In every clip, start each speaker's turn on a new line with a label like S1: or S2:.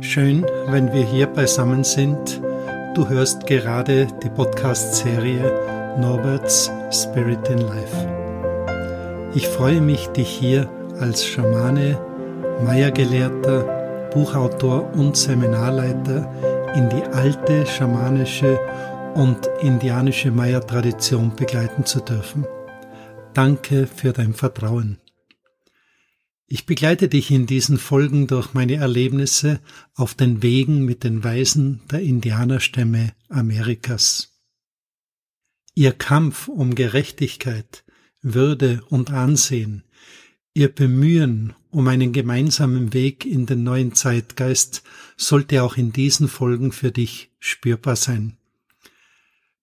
S1: Schön, wenn wir hier beisammen sind. Du hörst gerade die Podcast-Serie Norbert's Spirit in Life. Ich freue mich, dich hier als Schamane, Maya-Gelehrter, Buchautor und Seminarleiter in die alte schamanische und indianische Maya-Tradition begleiten zu dürfen. Danke für dein Vertrauen. Ich begleite dich in diesen Folgen durch meine Erlebnisse auf den Wegen mit den Weisen der Indianerstämme Amerikas. Ihr Kampf um Gerechtigkeit, Würde und Ansehen, ihr Bemühen um einen gemeinsamen Weg in den neuen Zeitgeist sollte auch in diesen Folgen für dich spürbar sein.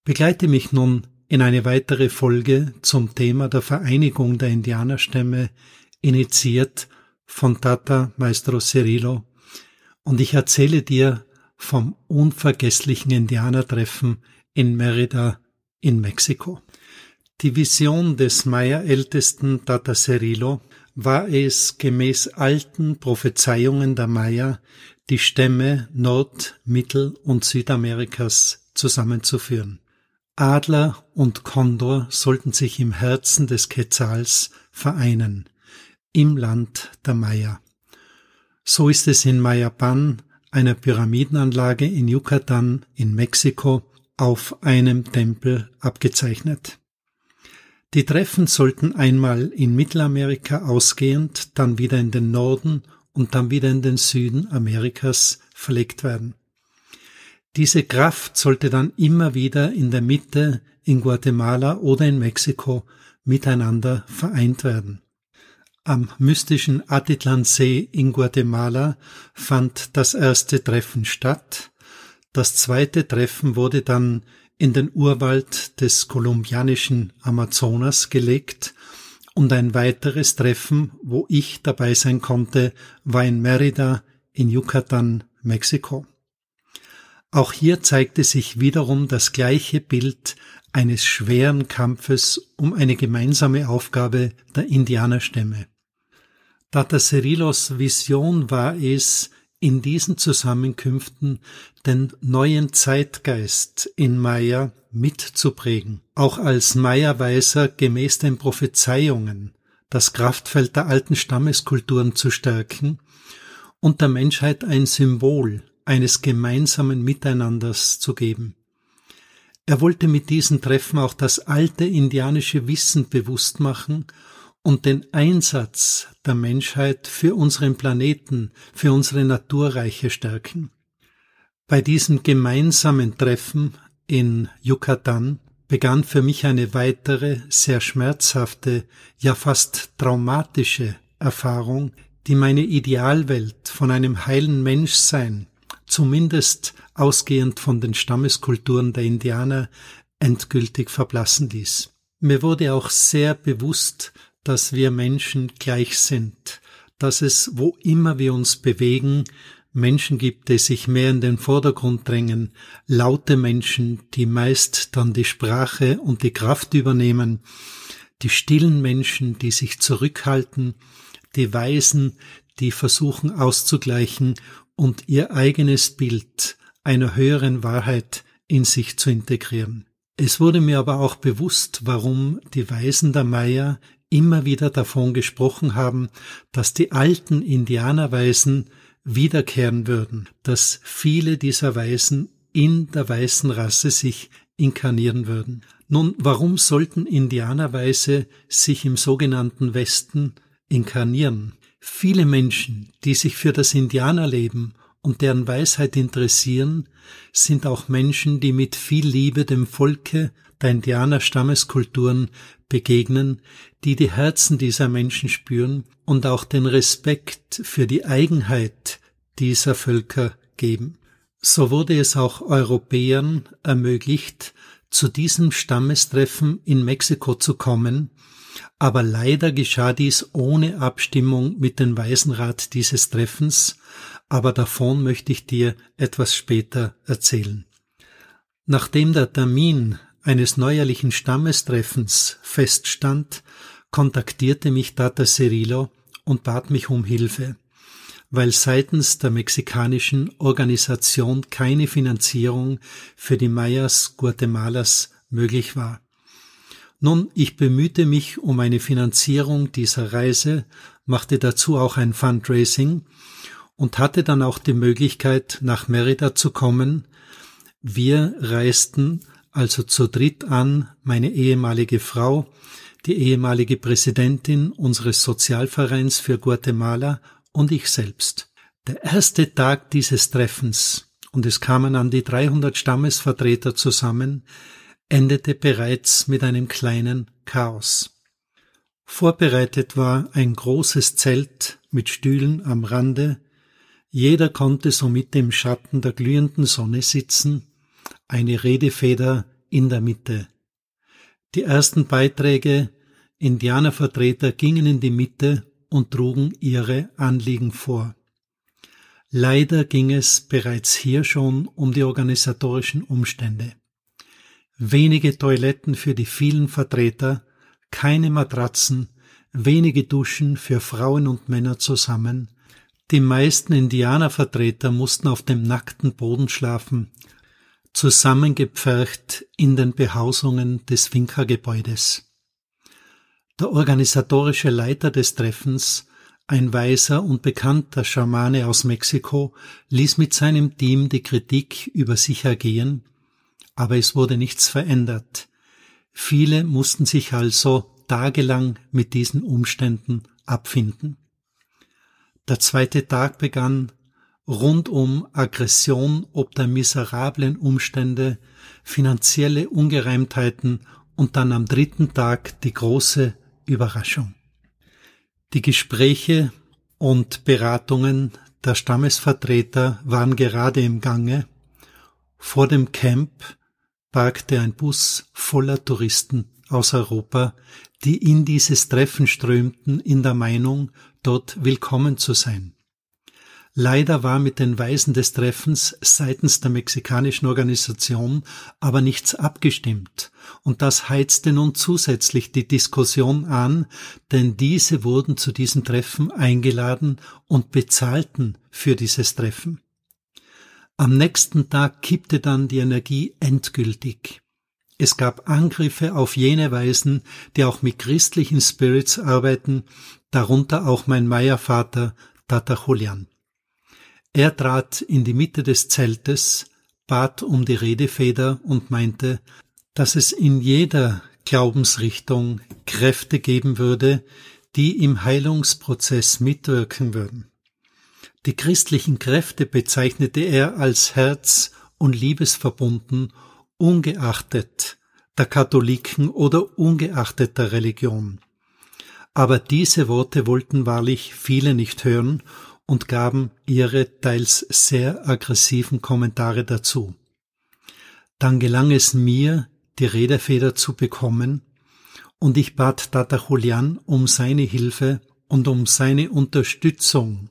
S1: Begleite mich nun in eine weitere Folge zum Thema der Vereinigung der Indianerstämme initiiert von Tata Maestro Cirilo und ich erzähle dir vom unvergesslichen Indianertreffen in Merida in Mexiko. Die Vision des Maya-Ältesten Tata Cirilo war es, gemäß alten Prophezeiungen der Maya, die Stämme Nord-, Mittel- und Südamerikas zusammenzuführen. Adler und Kondor sollten sich im Herzen des Quetzals vereinen im Land der Maya. So ist es in Mayapan, einer Pyramidenanlage in Yucatan in Mexiko, auf einem Tempel abgezeichnet. Die Treffen sollten einmal in Mittelamerika ausgehend, dann wieder in den Norden und dann wieder in den Süden Amerikas verlegt werden. Diese Kraft sollte dann immer wieder in der Mitte in Guatemala oder in Mexiko miteinander vereint werden. Am mystischen Atitlansee in Guatemala fand das erste Treffen statt. Das zweite Treffen wurde dann in den Urwald des kolumbianischen Amazonas gelegt und ein weiteres Treffen, wo ich dabei sein konnte, war in Merida in Yucatan, Mexiko. Auch hier zeigte sich wiederum das gleiche Bild eines schweren Kampfes um eine gemeinsame Aufgabe der Indianerstämme. Tata Cerilos Vision war es, in diesen Zusammenkünften den neuen Zeitgeist in Maya mitzuprägen, auch als Maya-Weiser gemäß den Prophezeiungen das Kraftfeld der alten Stammeskulturen zu stärken und der Menschheit ein Symbol eines gemeinsamen Miteinanders zu geben. Er wollte mit diesen Treffen auch das alte indianische Wissen bewusst machen und den Einsatz der Menschheit für unseren Planeten, für unsere Naturreiche stärken. Bei diesem gemeinsamen Treffen in Yucatan begann für mich eine weitere, sehr schmerzhafte, ja fast traumatische Erfahrung, die meine Idealwelt von einem heilen Menschsein, zumindest ausgehend von den Stammeskulturen der Indianer, endgültig verblassen ließ. Mir wurde auch sehr bewusst, dass wir Menschen gleich sind, dass es, wo immer wir uns bewegen, Menschen gibt, die sich mehr in den Vordergrund drängen, laute Menschen, die meist dann die Sprache und die Kraft übernehmen, die stillen Menschen, die sich zurückhalten, die Weisen, die versuchen auszugleichen und ihr eigenes Bild einer höheren Wahrheit in sich zu integrieren. Es wurde mir aber auch bewusst, warum die Weisen der Maya immer wieder davon gesprochen haben, dass die alten Indianerweisen wiederkehren würden, dass viele dieser Weisen in der weißen Rasse sich inkarnieren würden. Nun, warum sollten Indianerweise sich im sogenannten Westen inkarnieren? Viele Menschen, die sich für das Indianerleben und deren Weisheit interessieren, sind auch Menschen, die mit viel Liebe dem Volke der Indianer-Stammeskulturen begegnen, die die Herzen dieser Menschen spüren und auch den Respekt für die Eigenheit dieser Völker geben. So wurde es auch Europäern ermöglicht, zu diesem Stammestreffen in Mexiko zu kommen, aber leider geschah dies ohne Abstimmung mit dem Waisenrat dieses Treffens, aber davon möchte ich dir etwas später erzählen. Nachdem der Termin eines neuerlichen Stammestreffens feststand, kontaktierte mich Tata Cirilo und bat mich um Hilfe. weil seitens der mexikanischen Organisation keine Finanzierung für die Mayas Guatemalas möglich war. Nun, ich bemühte mich um eine Finanzierung dieser Reise, machte dazu auch ein Fundraising und hatte dann auch die Möglichkeit, nach Merida zu kommen. Wir reisten also zu dritt an, meine ehemalige Frau, die ehemalige Präsidentin unseres Sozialvereins für Guatemala und ich selbst. Der erste Tag dieses Treffens, und es kamen an die 300 Stammesvertreter zusammen, endete bereits mit einem kleinen Chaos. Vorbereitet war ein großes Zelt mit Stühlen am Rande, jeder konnte somit im Schatten der glühenden Sonne sitzen, eine Redefeder in der Mitte. Die ersten Beiträge Indianervertreter gingen in die Mitte und trugen ihre Anliegen vor. Leider ging es bereits hier schon um die organisatorischen Umstände. Wenige Toiletten für die vielen Vertreter, keine Matratzen, wenige Duschen für Frauen und Männer zusammen, die meisten Indianervertreter mussten auf dem nackten Boden schlafen, zusammengepfercht in den Behausungen des Finca-Gebäudes. Der organisatorische Leiter des Treffens, ein weiser und bekannter Schamane aus Mexiko, ließ mit seinem Team die Kritik über sich ergehen, aber es wurde nichts verändert. Viele mussten sich also tagelang mit diesen Umständen abfinden. Der zweite Tag begann rund um Aggression ob der miserablen Umstände, finanzielle Ungereimtheiten und dann am dritten Tag die große Überraschung. Die Gespräche und Beratungen der Stammesvertreter waren gerade im Gange. Vor dem Camp parkte ein Bus voller Touristen aus Europa, die in dieses Treffen strömten in der Meinung, dort willkommen zu sein. Leider war mit den Weisen des Treffens seitens der mexikanischen Organisation aber nichts abgestimmt, und das heizte nun zusätzlich die Diskussion an, denn diese wurden zu diesem Treffen eingeladen und bezahlten für dieses Treffen. Am nächsten Tag kippte dann die Energie endgültig. Es gab Angriffe auf jene Weisen, die auch mit christlichen Spirits arbeiten, darunter auch mein Meiervater Tata Julian. Er trat in die Mitte des Zeltes, bat um die Redefeder und meinte, dass es in jeder Glaubensrichtung Kräfte geben würde, die im Heilungsprozess mitwirken würden. Die christlichen Kräfte bezeichnete er als herz- und liebesverbunden, ungeachtet der Katholiken oder ungeachtet der Religion. Aber diese Worte wollten wahrlich viele nicht hören und gaben ihre teils sehr aggressiven Kommentare dazu. Dann gelang es mir, die Redefeder zu bekommen, und ich bat Tata Julian um seine Hilfe und um seine Unterstützung.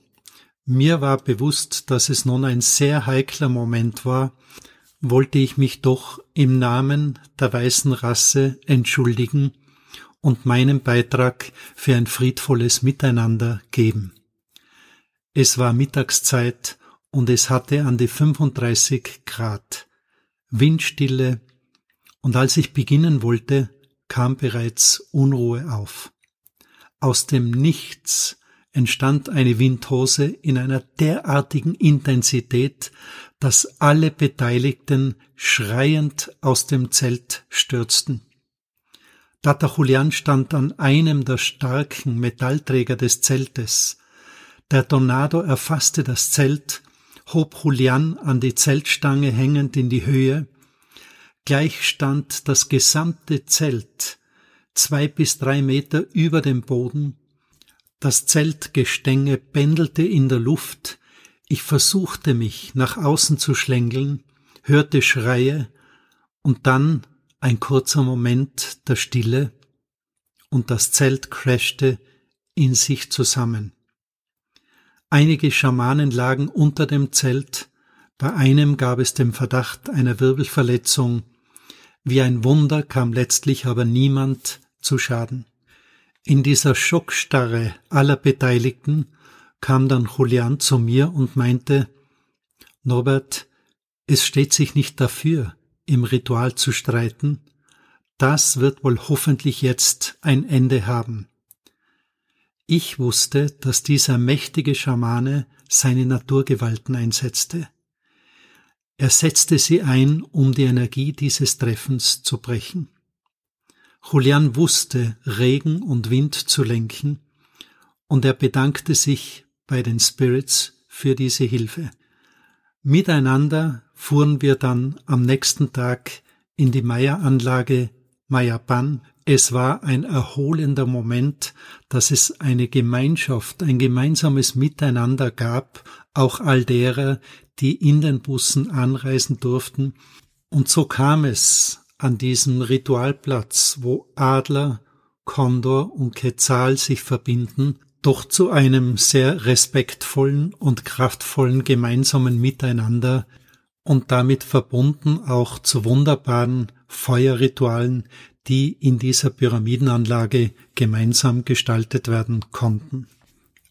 S1: Mir war bewusst, dass es nun ein sehr heikler Moment war, wollte ich mich doch im Namen der weißen Rasse entschuldigen und meinen Beitrag für ein friedvolles Miteinander geben. Es war Mittagszeit und es hatte an die 35 Grad. Windstille und als ich beginnen wollte, kam bereits Unruhe auf. Aus dem Nichts entstand eine Windhose in einer derartigen Intensität, dass alle Beteiligten schreiend aus dem Zelt stürzten. Tata Julian stand an einem der starken Metallträger des Zeltes, der Tornado erfasste das Zelt, hob Julian an die Zeltstange hängend in die Höhe. Gleich stand das gesamte Zelt zwei bis drei Meter über dem Boden. Das Zeltgestänge pendelte in der Luft. Ich versuchte mich nach außen zu schlängeln, hörte Schreie und dann ein kurzer Moment der Stille und das Zelt crashte in sich zusammen. Einige Schamanen lagen unter dem Zelt, bei einem gab es den Verdacht einer Wirbelverletzung. Wie ein Wunder kam letztlich aber niemand zu Schaden. In dieser Schockstarre aller Beteiligten kam dann Julian zu mir und meinte, Norbert, es steht sich nicht dafür, im Ritual zu streiten, das wird wohl hoffentlich jetzt ein Ende haben. Ich wusste, dass dieser mächtige Schamane seine Naturgewalten einsetzte. Er setzte sie ein, um die Energie dieses Treffens zu brechen. Julian wusste, Regen und Wind zu lenken, und er bedankte sich bei den Spirits für diese Hilfe. Miteinander fuhren wir dann am nächsten Tag in die Maya-Anlage Mayapan. Es war ein erholender Moment, dass es eine Gemeinschaft, ein gemeinsames Miteinander gab, auch all derer, die in den Bussen anreisen durften. Und so kam es an diesem Ritualplatz, wo Adler, Kondor und Quetzal sich verbinden, doch zu einem sehr respektvollen und kraftvollen gemeinsamen Miteinander und damit verbunden auch zu wunderbaren Feuerritualen, die in dieser Pyramidenanlage gemeinsam gestaltet werden konnten.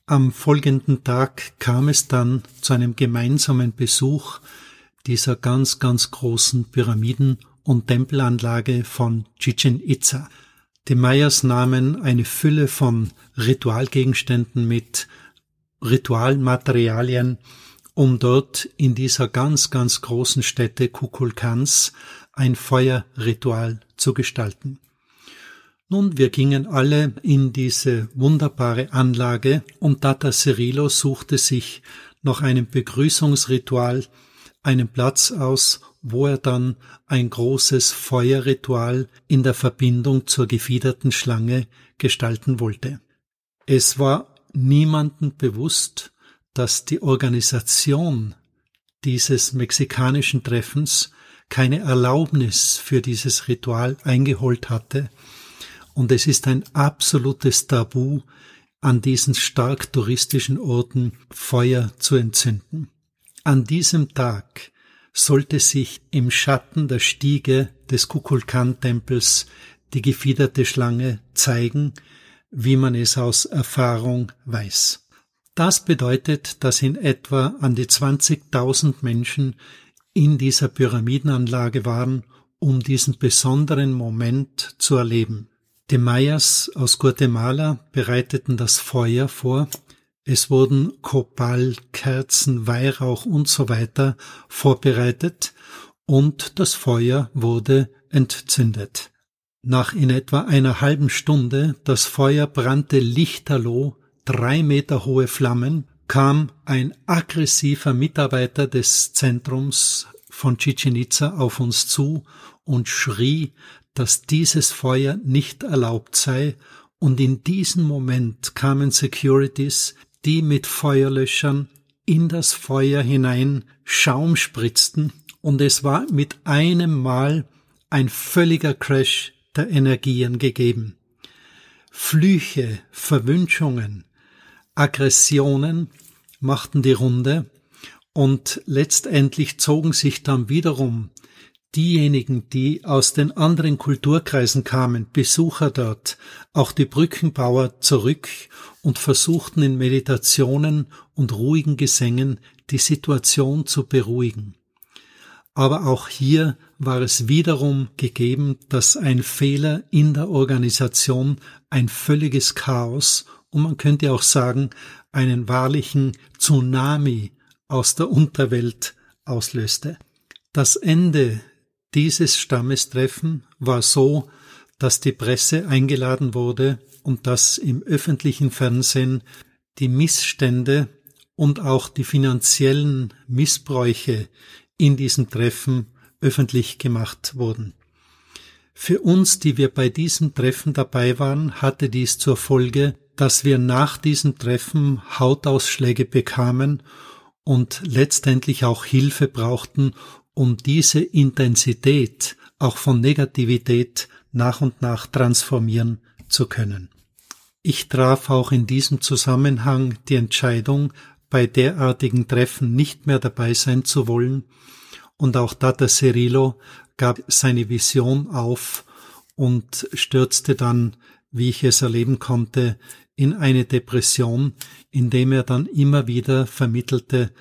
S1: Am folgenden Tag kam es dann zu einem gemeinsamen Besuch dieser ganz, ganz großen Pyramiden und Tempelanlage von Chichen Itza. Die Mayas nahmen eine Fülle von Ritualgegenständen mit, Ritualmaterialien, um dort in dieser ganz, ganz großen Stätte Kukulkans ein Feuerritual zu gestalten. Nun, wir gingen alle in diese wunderbare Anlage und Tata Cirilo suchte sich nach einem Begrüßungsritual einen Platz aus, wo er dann ein großes Feuerritual in der Verbindung zur gefiederten Schlange gestalten wollte. Es war niemandem bewusst, dass die Organisation dieses mexikanischen Treffens keine Erlaubnis für dieses Ritual eingeholt hatte, und es ist ein absolutes Tabu, an diesen stark touristischen Orten Feuer zu entzünden. An diesem Tag sollte sich im Schatten der Stiege des Kukulkan-Tempels die gefiederte Schlange zeigen, wie man es aus Erfahrung weiß. Das bedeutet, dass in etwa an die 20.000 Menschen in dieser Pyramidenanlage waren, um diesen besonderen Moment zu erleben. Die Mayas aus Guatemala bereiteten das Feuer vor, es wurden Kopal, Kerzen, Weihrauch und so weiter vorbereitet und das Feuer wurde entzündet. Nach in etwa einer halben Stunde das Feuer brannte lichterloh, drei Meter hohe Flammen, kam ein aggressiver Mitarbeiter des Zentrums von Chichen Itza auf uns zu und schrie, dass dieses Feuer nicht erlaubt sei, und in diesem Moment kamen Securities, die mit Feuerlöschern in das Feuer hinein Schaum spritzten, und es war mit einem Mal ein völliger Crash der Energien gegeben. Flüche, Verwünschungen, Aggressionen machten die Runde, und letztendlich zogen sich dann wiederum diejenigen, die aus den anderen Kulturkreisen kamen, Besucher dort, auch die Brückenbauer zurück und versuchten in Meditationen und ruhigen Gesängen die Situation zu beruhigen. Aber auch hier war es wiederum gegeben, dass ein Fehler in der Organisation ein völliges Chaos und man könnte auch sagen, einen wahrlichen Tsunami aus der Unterwelt auslöste. Das Ende dieses Stammestreffen war so, dass die Presse eingeladen wurde und dass im öffentlichen Fernsehen die Missstände und auch die finanziellen Missbräuche in diesem Treffen öffentlich gemacht wurden. Für uns, die wir bei diesem Treffen dabei waren, hatte dies zur Folge, dass wir nach diesem Treffen Hautausschläge bekamen und letztendlich auch Hilfe brauchten, um diese Intensität auch von Negativität nach und nach transformieren zu können. Ich traf auch in diesem Zusammenhang die Entscheidung, bei derartigen Treffen nicht mehr dabei sein zu wollen, und auch Tata Cirilo gab seine Vision auf und stürzte dann, wie ich es erleben konnte, in eine Depression, indem er dann immer wieder vermittelte,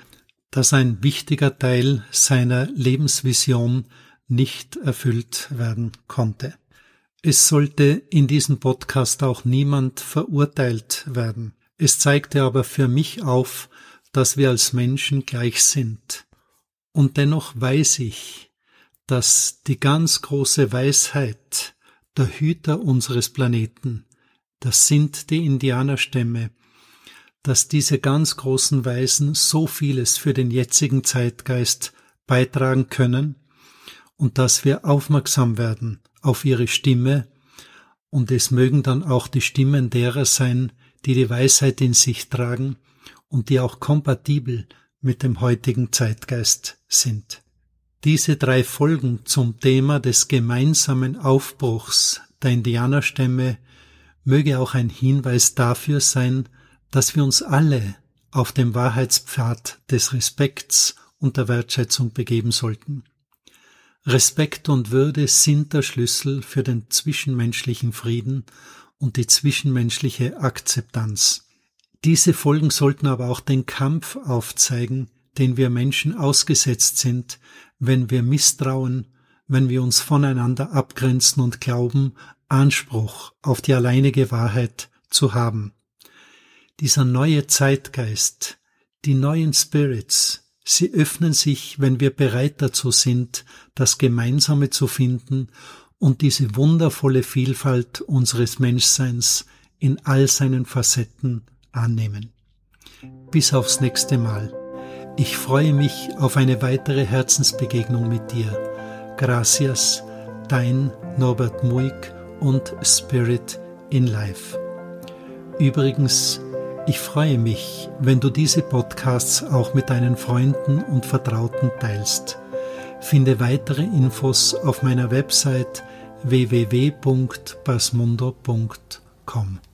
S1: dass ein wichtiger Teil seiner Lebensvision nicht erfüllt werden konnte. Es sollte in diesem Podcast auch niemand verurteilt werden. Es zeigte aber für mich auf, dass wir als Menschen gleich sind. Und dennoch weiß ich, dass die ganz große Weisheit der Hüter unseres Planeten, das sind die Indianerstämme, dass diese ganz großen Weisen so vieles für den jetzigen Zeitgeist beitragen können und dass wir aufmerksam werden auf ihre Stimme und es mögen dann auch die Stimmen derer sein, die die Weisheit in sich tragen und die auch kompatibel mit dem heutigen Zeitgeist sind. Diese drei Folgen zum Thema des gemeinsamen Aufbruchs der Indianerstämme möge auch ein Hinweis dafür sein, dass wir uns alle auf dem Wahrheitspfad des Respekts und der Wertschätzung begeben sollten. Respekt und Würde sind der Schlüssel für den zwischenmenschlichen Frieden und die zwischenmenschliche Akzeptanz. Diese Folgen sollten aber auch den Kampf aufzeigen, den wir Menschen ausgesetzt sind, wenn wir misstrauen, wenn wir uns voneinander abgrenzen und glauben, Anspruch auf die alleinige Wahrheit zu haben. Dieser neue Zeitgeist, die neuen Spirits, sie öffnen sich, wenn wir bereit dazu sind, das Gemeinsame zu finden und diese wundervolle Vielfalt unseres Menschseins in all seinen Facetten annehmen. Bis aufs nächste Mal. Ich freue mich auf eine weitere Herzensbegegnung mit dir. Gracias, dein Norbert Muig und Spirit in Life. Übrigens, ich freue mich, wenn du diese Podcasts auch mit deinen Freunden und Vertrauten teilst. Finde weitere Infos auf meiner Website www.basmundo.com.